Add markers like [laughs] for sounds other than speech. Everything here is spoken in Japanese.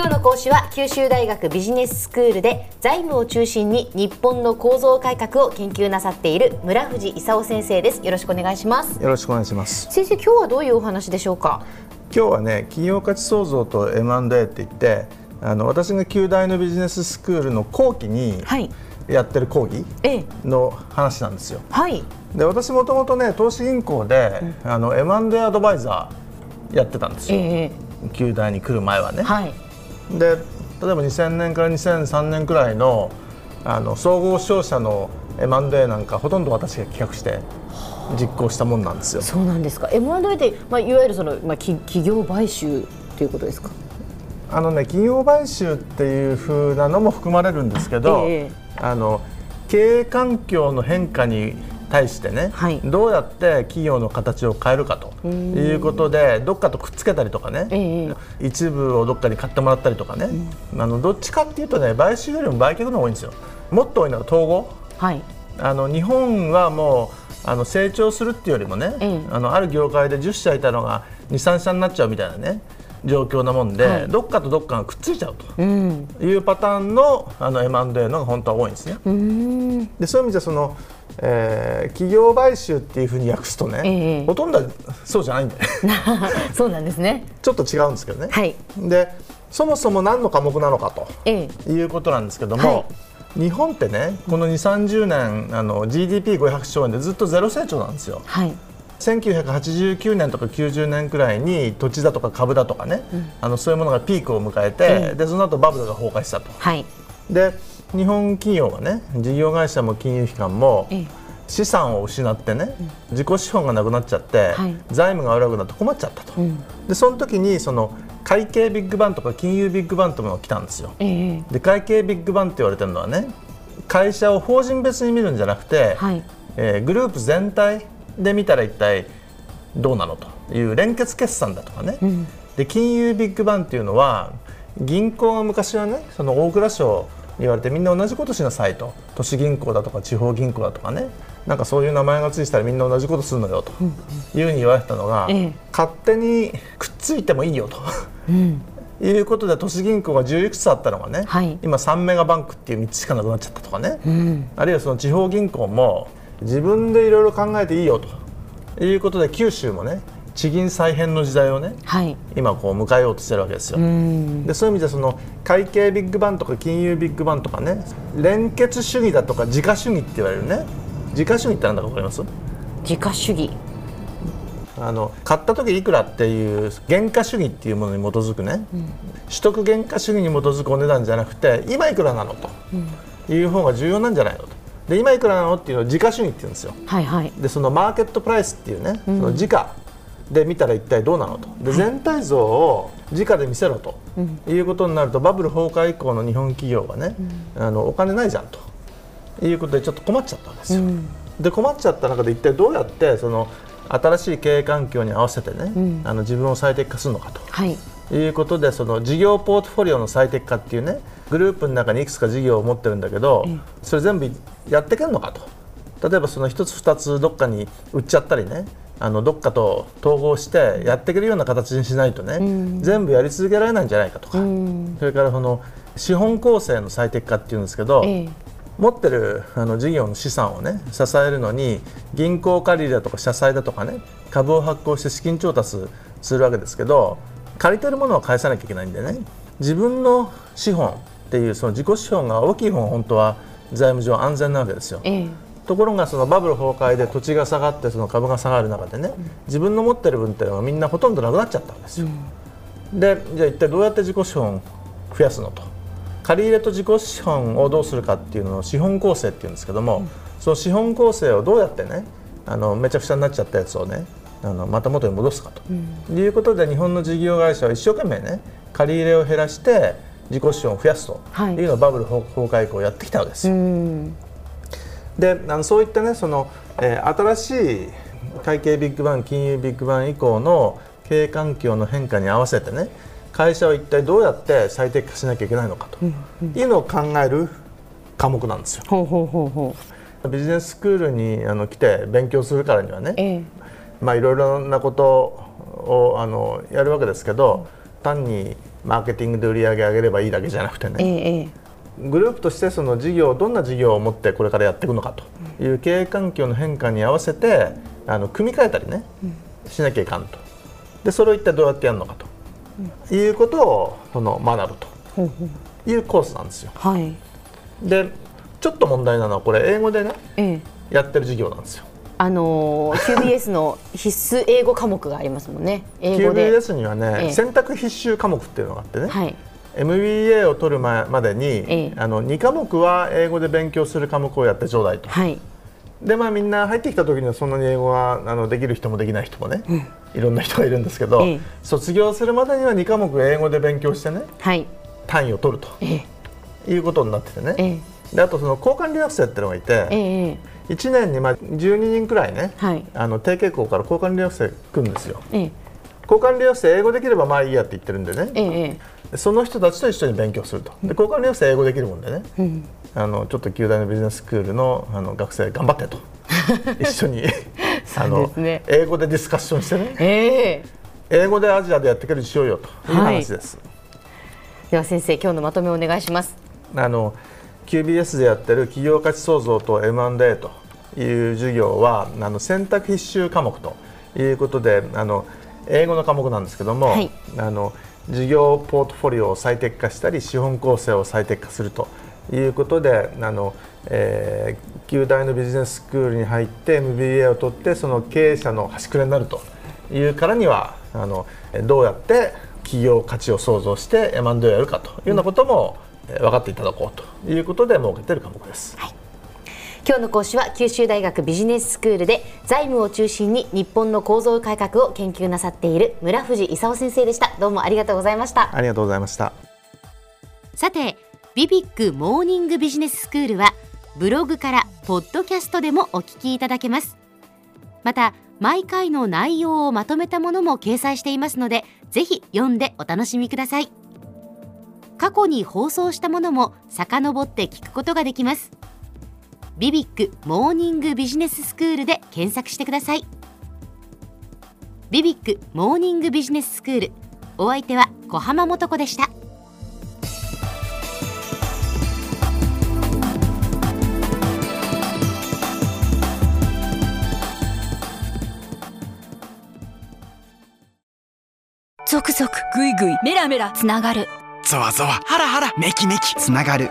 今日の講師は九州大学ビジネススクールで財務を中心に日本の構造改革を研究なさっている村藤勲先生です。よろしくお願いします。よろしくお願いします。先生今日はどういうお話でしょうか？今日はね企業価値創造と M&A って言ってあの私が旧大のビジネススクールの後期にやってる講義の話なんですよ。はい、で私もともとね投資銀行で、うん、あの M&A アドバイザーやってたんですよ、えー、旧大に来る前はね。はい、で例えば2000年から2003年くらいのあの総合商社の M&A なんかほとんど私が企画して実行したもんなんですよ。そうなんですか。M&A でまあいわゆるそのまあ企業買収ということですか？あのね企業買収っていう風なのも含まれるんですけど、えー、あの経営環境の変化に対してね、はい、どうやって企業の形を変えるかということでどっかとくっつけたりとかね、えー、一部をどっかに買ってもらったりとかね、うん、あのどっちかっていうとね買収よりも売却の方が多いんですよ。もっと多いのは統合、はい、あの日本はもうあの成長するっていうよりもね、えー、あのある業界で10社いたのが23社になっちゃうみたいなね状況なもんで、はい、どっかとどっかがくっついちゃうというパターンのあの M&A のが本当は多いんですね。でそういう意味でその、えー、企業買収っていうふうに訳すとね、えー、ほとんどそうじゃないんで [laughs] そうなんですね。ちょっと違うんですけどね。はい、でそもそも何の科目なのかと、えー、いうことなんですけども、はい、日本ってねこの2 3 0年あの GDP500 兆円でずっとゼロ成長なんですよ。はい。1989年とか90年くらいに土地だとか株だとかね、うん、あのそういうものがピークを迎えて、うん、でその後バブルが崩壊したと。はい、で日本企業はね事業会社も金融機関も、資産を失ってね、自己資本がなくなっちゃって、はい、財務が悪くなって困っちゃったと、うん、でその時にその会計ビッグバンとか金融ビッグバンというものが来たんですよ。え。で会計ビッグバンって言われてるのはね会社を法人別に見るんじゃなくて、はい、えー、グループ全体で見たら一体どうなのという連結決算だとかね、うん、で金融ビッグバンっていうのは銀行が昔はねその大蔵省言われてみんな同じことしなさいと。都市銀行だとか地方銀行だとかね。なんかそういう名前がついてたらみんな同じことするのよと。いうふうに言われてたのが、うん、勝手にくっついてもいいよと、うん、いうことで都市銀行が10いくつあったのがね、はい、今3メガバンクっていう3つしかなくなっちゃったとかね、うん、あるいはその地方銀行も自分でいろいろ考えていいよと。いうことで九州もね地銀再編の時代をね、はい、今こう迎えようとしてるわけですよ。でそういう意味でその会計ビッグバンとか金融ビッグバンとかね連結主義だとか自家主義って言われるね。自家主義って何だか分かります？自家主義。あの買った時いくらっていう原価主義っていうものに基づくね、うん、取得原価主義に基づくお値段じゃなくて今いくらなのという方が重要なんじゃないのと。で今いくらなのっていうのを時価主義って言うんですよ。はいはい、でそのマーケットプライスっていうね、その時価で見たら一体どうなのと。で全体像を時価で見せろと、い、うことになるとバブル崩壊以降の日本企業はね、うん、あのお金ないじゃんと。いうことでちょっと困っちゃったんですよ。うん、で困っちゃった中で一体どうやってその新しい経営環境に合わせてね、うん、あの自分を最適化するのかと、はい、いうことでその事業ポートフォリオの最適化っていうねグループの中にいくつか事業を持ってるんだけど、それ全部やっていけるのかと。例えばその1つ2つどっかに売っちゃったりねあのどっかと統合してやっていけるような形にしないとね、うん、全部やり続けられないんじゃないかとか、うん、それからその資本構成の最適化っていうんですけど、ええ、持ってるあの事業の資産をね支えるのに銀行借りだとか社債だとかね株を発行して資金調達するわけですけど借りてるものは返さなきゃいけないんでね自分の資本っていうその自己資本が大きい方が本当は財務上安全なわけですよ。ええ、ところがそのバブル崩壊で土地が下がってその株が下がる中でね、うん、自分の持ってる分っていうのはみんなほとんどなくなっちゃったんですよ。うん、でじゃあ一体どうやって自己資本増やすのと。借り入れと自己資本をどうするかっていうのを資本構成っていうんですけども、うん、その資本構成をどうやってねあのめちゃくちゃになっちゃったやつをねあのまた元に戻すかと、うん、いうことで日本の事業会社は一生懸命ね借り入れを減らして自己資本を増やすとい。うのをバブル崩壊以降やってきたわけですよ。であのそういったねその、えー、新しい会計ビッグバン金融ビッグバン以降の経営環境の変化に合わせてね会社は一体どうやって最適化しなきゃいけないのかというのを考える科目なんですよ。ほうほうほうほう。ビジネススクールにあの来て勉強するからにはね、ええ、まあいろいろなことをあのやるわけですけど、単にマーケティングで売り上げ上げればいいだけじゃなくてね、ええグループとしてその事業どんな事業を持ってこれからやっていくのかという経営環境の変化に合わせてあの組み替えたりね、しなきゃいかんと。でそれを一体どうやってやるのかと、いうことをその学ぶというコースなんですよ。はい。でちょっと問題なのはこれ英語でねええ。やってる授業なんですよ。あのー QBS の必須英語科目がありますもんね。英語で。QBS にはね、ええ。選択必修科目っていうのがあってね、はい MBA を取る前までに、ええ。あの2科目は英語で勉強する科目をやってちょうだいと。はい。でまあみんな入ってきた時にはそんなに英語はあのできる人もできない人もね、いろんな人がいるんですけど、ええ。卒業するまでには2科目英語で勉強してねはい。単位を取るとええ。いうことになっててね、ええ。であとその交換留学生っていうのがいて、ええ。1年にまあ12人くらいね、はい。あの提携校から交換留学生来るんですよ。ええ。交換留学生英語できればまあいいやって言ってるんでね、ええでその人たちと一緒に勉強すると。で交換留学生英語できるもんでね、うん。あのちょっと旧大のビジネススクールのあの学生頑張ってと。[laughs] 一緒にあのね英語でディスカッションしてね。ええ。英語でアジアでやっていけるしようよと。いう話です。では先生今日のまとめをお願いします。あの QBS でやってる企業価値創造と M&A という授業はあの選択必修科目ということであの英語の科目なんですけども、はい。あの事業ポートフォリオを最適化したり資本構成を最適化するということであの、えー、旧大のビジネススクールに入って MBA を取ってその経営者の端くれになるというからにはあのどうやって企業価値を創造して M&A をやるかというようなことも、えー分かっていただこうということで設けている科目です。今日の講師は九州大学ビジネススクールで財務を中心に日本の構造改革を研究なさっている村藤勲先生でした。どうもありがとうございました。ありがとうございました。さてビビックモーニングビジネススクールはブログからポッドキャストでもお聞きいただけます。また毎回の内容をまとめたものも掲載していますのでぜひ読んでお楽しみください。過去に放送したものも遡って聞くことができますビビックモーニングビジネススクールで検索してください。ビビックモーニングビジネススクールお相手は小浜もとこでした。ゾクゾクグイグイメラメラつながる。ゾワゾワハラハラメキメキ。つながる